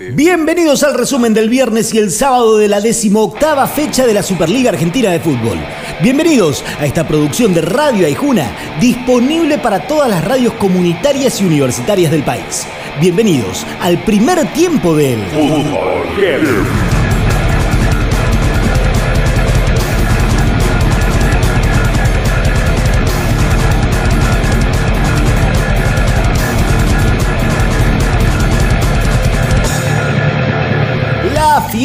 Bienvenidos al resumen del viernes y el sábado de la decimoctava fecha de la Superliga Argentina de Fútbol. Bienvenidos a esta producción de Radio Aijuna, disponible para todas las radios comunitarias y universitarias del país. Bienvenidos al primer tiempo del Fútbol.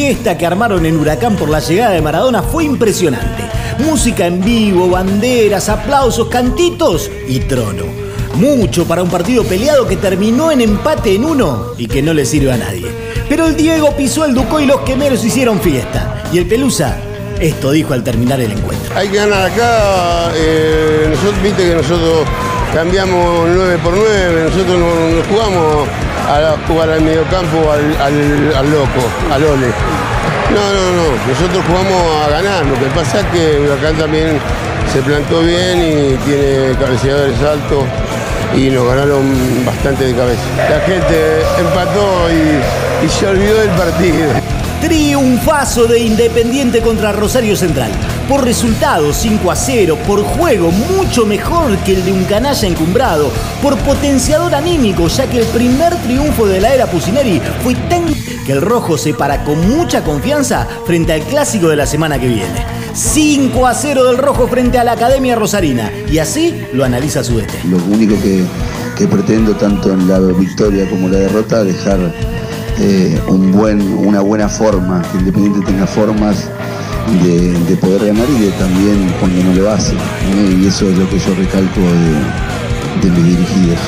Fiesta que armaron en Huracán por la llegada de Maradona fue impresionante. Música en vivo, banderas, aplausos, cantitos y trono. Mucho para un partido peleado que terminó en empate en uno y que no le sirve a nadie. Pero el Diego pisó el Ducó y los quemeros hicieron fiesta. Y el Pelusa esto dijo al terminar el encuentro. Hay que ganar acá. Eh, nosotros, viste que nosotros cambiamos 9 por 9, nosotros no, jugamos a jugar al mediocampo al, al, loco, al ole. No, no, no, nosotros jugamos a ganar, lo que pasa es que Huracán también se plantó bien y tiene cabeceadores altos y nos ganaron bastante de cabeza. La gente empató y, y se olvidó del partido. Triunfazo de Independiente contra Rosario Central. Por resultado 5 a 0, por juego mucho mejor que el de un canalla encumbrado, por potenciador anímico, ya que el primer triunfo de la era Pusineri fue tan que el rojo se para con mucha confianza frente al clásico de la semana que viene. 5 a 0 del rojo frente a la Academia Rosarina. Y así lo analiza su DT. Lo único que, que pretendo, tanto en la victoria como la derrota, dejar eh, un buen, una buena forma, que Independiente tenga formas de, poder ganar y de también cuando no lo hace. ¿eh? Y eso es lo que yo recalco de, de mis dirigidos.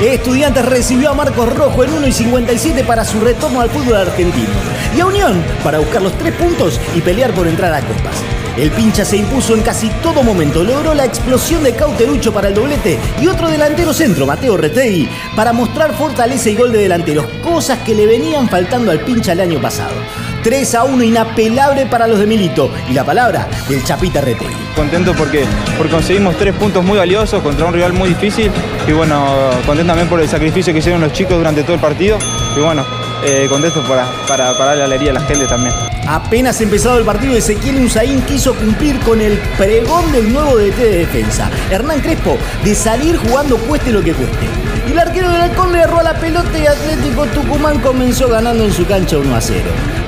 Estudiantes recibió a Marcos Rojo en 1 y 57 para su retorno al fútbol argentino. Y a Unión para buscar los tres puntos y pelear por entrar a copas. El pincha se impuso en casi todo momento, logró la explosión de Cauterucho para el doblete y otro delantero centro, Mateo Retegui, para mostrar fortaleza y gol de delanteros, cosas que le venían faltando al pincha el año pasado. 3 a 1 inapelable para los de Milito. Y la palabra del Chapita Retegui. Contento porque, porque conseguimos tres puntos muy valiosos contra un rival muy difícil. Y bueno, contento también por el sacrificio que hicieron los chicos durante todo el partido. Y bueno, eh, contento para, para, para la alegría a la gente también. Apenas empezado el partido, Ezequiel Unzaín quiso cumplir con el pregón del nuevo DT de defensa, Hernán Crespo, de salir jugando cueste lo que cueste. Y el arquero del Halcón le erró a la pelota y Atlético Tucumán comenzó ganando en su cancha 1 a 0.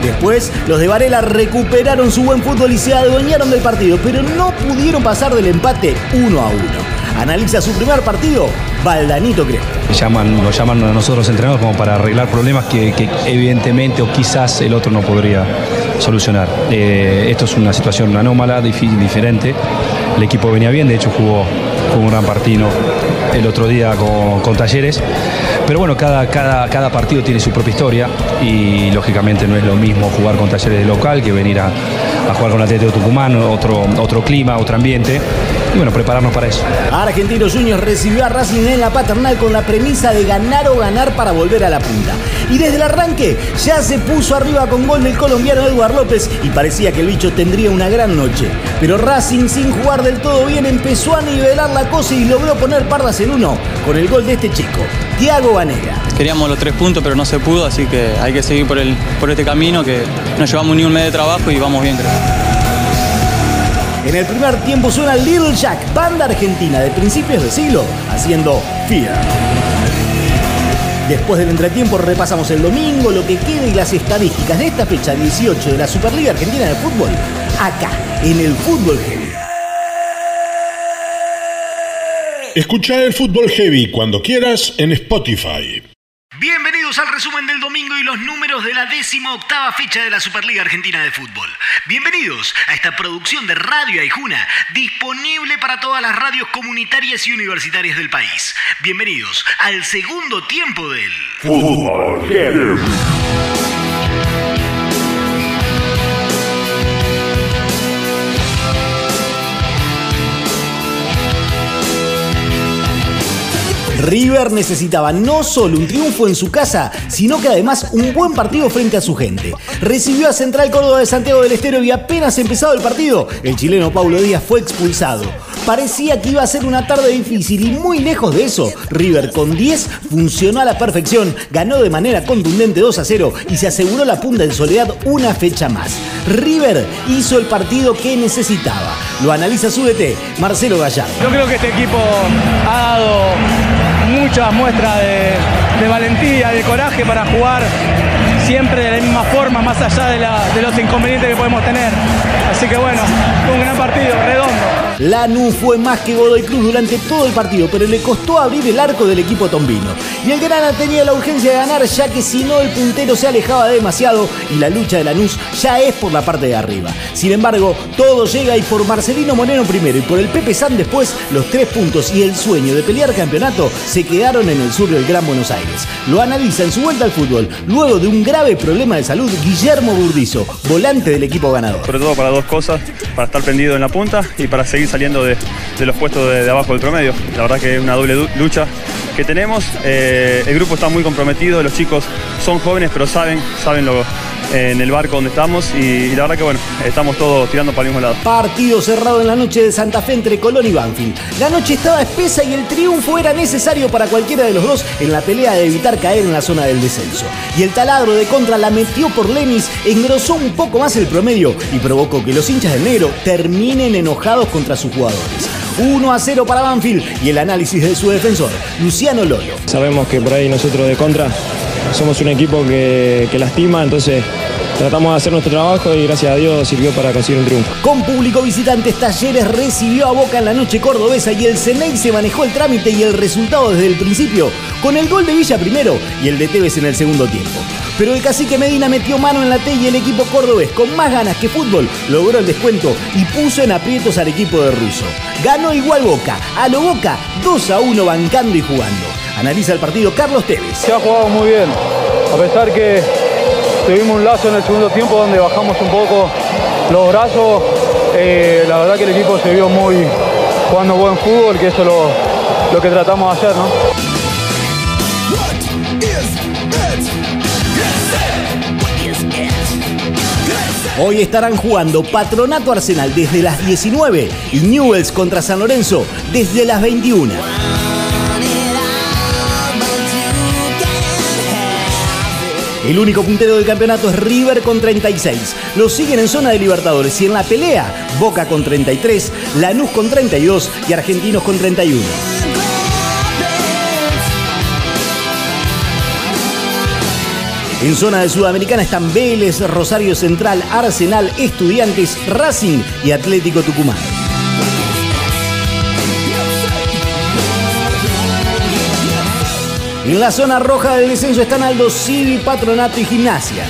Después, los de Varela recuperaron su buen fútbol y se adueñaron del partido, pero no pudieron pasar del empate 1 a 1. Analiza su primer partido, Valdanito Crespo. Llaman, lo llaman a nosotros entrenadores como para arreglar problemas que, evidentemente o quizás el otro no podría solucionar. Eh, esto es una situación anómala, diferente. El equipo venía bien, de hecho jugó, un gran partido el otro día con, Talleres. Pero bueno, cada, cada, cada, partido tiene su propia historia y lógicamente no es lo mismo jugar con Talleres de local que venir a, jugar con Atlético Tucumán, otro, otro clima, otro ambiente y bueno, prepararnos para eso. Argentinos Juniors recibió a Racing en la paternal con la premisa de ganar o ganar para volver a la punta. Y desde el arranque ya se puso arriba con gol del colombiano Eduard López y parecía que el bicho tendría una gran noche. Pero Racing sin jugar del todo bien empezó a nivelar la cosa y logró poner pardas en uno con el gol de este chico, Queríamos los tres puntos pero no se pudo, así que hay que seguir por, el, por este camino que no llevamos ni un mes de trabajo y vamos bien creo. En el primer tiempo suena Little Jack, banda argentina de principios de siglo, haciendo Fear. Después del entretiempo repasamos el domingo, lo que queda y las estadísticas de esta fecha 18 de la Superliga Argentina de Fútbol, acá, en el Fútbol Heavy. Escucha el Fútbol Heavy cuando quieras en Spotify. Bienvenidos al resumen del domingo y los números de la décima octava fecha de la Superliga Argentina de Fútbol. Bienvenidos a esta producción de Radio Aijuna, disponible para todas las radios comunitarias y universitarias del país. Bienvenidos al segundo tiempo del Fútbol. River necesitaba no solo un triunfo en su casa, sino que además un buen partido frente a su gente. Recibió a Central Córdoba de Santiago del Estero y apenas empezado el partido, el chileno Paulo Díaz fue expulsado. Parecía que iba a ser una tarde difícil y muy lejos de eso. River con 10 funcionó a la perfección, ganó de manera contundente 2 a 0 y se aseguró la punta en soledad una fecha más. River hizo el partido que necesitaba. Lo analiza su DT, Marcelo Gallardo. Yo creo que este equipo ha dado muchas muestras de, valentía, de coraje para jugar siempre de la misma forma, más allá de, los inconvenientes que podemos tener. Así que bueno, un gran partido, redondo. Lanús fue más que Godoy Cruz durante todo el partido, pero le costó abrir el arco del equipo tombino. Y el Grana tenía la urgencia de ganar, ya que si no el puntero se alejaba demasiado y la lucha de Lanús ya es por la parte de arriba. Sin embargo, todo llega y por Marcelino Moreno primero y por el Pepe San después, los tres puntos y el sueño de pelear campeonato se quedaron en el sur del Gran Buenos Aires. Lo analiza en su vuelta al fútbol, luego de un grave problema de salud, Guillermo Burdizo, volante del equipo ganador. Sobre todo para dos cosas, para estar pendido en la punta y para seguir saliendo de, los puestos de, abajo del promedio. La verdad que es una doble lucha que tenemos. Eh, el grupo está muy comprometido, los chicos son jóvenes pero saben, saben lo, en el barco donde estamos y, y, la verdad que bueno, estamos todos tirando para el mismo lado. Partido cerrado en la noche de Santa Fe entre Colón y Banfield. La noche estaba espesa y el triunfo era necesario para cualquiera de los dos en la pelea de evitar caer en la zona del descenso. Y el taladro de contra la metió por Lenis, engrosó un poco más el promedio y provocó que los hinchas del negro terminen enojados contra sus jugadores. 1 a 0 para Banfield y el análisis de su defensor, Luciano Lolo. Sabemos que por ahí nosotros de contra somos un equipo que, que lastima, entonces tratamos de hacer nuestro trabajo y gracias a Dios sirvió para conseguir un triunfo. Con público visitantes, Talleres recibió a Boca en la noche cordobesa y el Ceney se manejó el trámite y el resultado desde el principio, con el gol de Villa primero y el de Tevez en el segundo tiempo. Pero el cacique Medina metió mano en la T y el equipo cordobés, con más ganas que fútbol, logró el descuento y puso en aprietos al equipo de Russo. Ganó igual Boca, a lo Boca 2 a 1 bancando y jugando. Analiza el partido Carlos Tevez. Se ha jugado muy bien, a pesar que tuvimos un lazo en el segundo tiempo donde bajamos un poco los brazos. Eh, la verdad que el equipo se vio muy jugando buen fútbol, que eso es lo, lo que tratamos de hacer, ¿no? Hoy estarán jugando Patronato Arsenal desde las 19 y Newells contra San Lorenzo desde las 21. El único puntero del campeonato es River con 36. Lo siguen en zona de Libertadores y en la pelea Boca con 33, Lanús con 32 y Argentinos con 31. En zona de Sudamericana están Vélez, Rosario Central, Arsenal, Estudiantes, Racing y Atlético Tucumán. En la zona roja del descenso están Aldo Civi, Patronato y Gimnasia.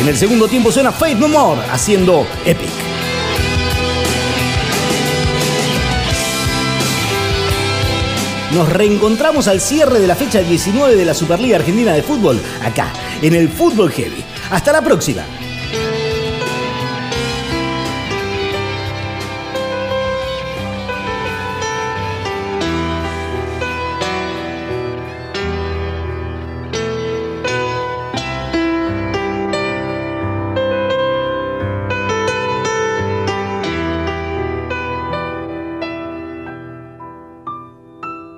En el segundo tiempo suena Faith No More haciendo Epic. Nos reencontramos al cierre de la fecha 19 de la Superliga Argentina de Fútbol, acá, en el Fútbol Heavy. Hasta la próxima.